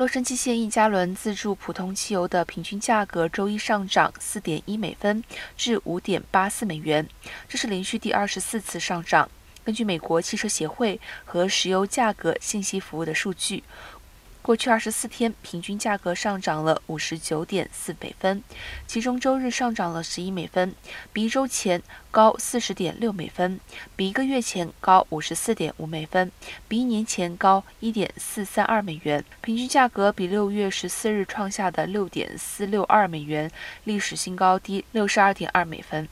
洛杉矶县一加仑自助普通汽油的平均价格周一上涨四点一美分至五点八四美元，这是连续第二十四次上涨。根据美国汽车协会和石油价格信息服务的数据。过去二十四天，平均价格上涨了五十九点四美分，其中周日上涨了十一美分，比一周前高四十点六美分，比一个月前高五十四点五美分，比一年前高一点四三二美元。平均价格比六月十四日创下的六点四六二美元历史新高低六十二点二美分。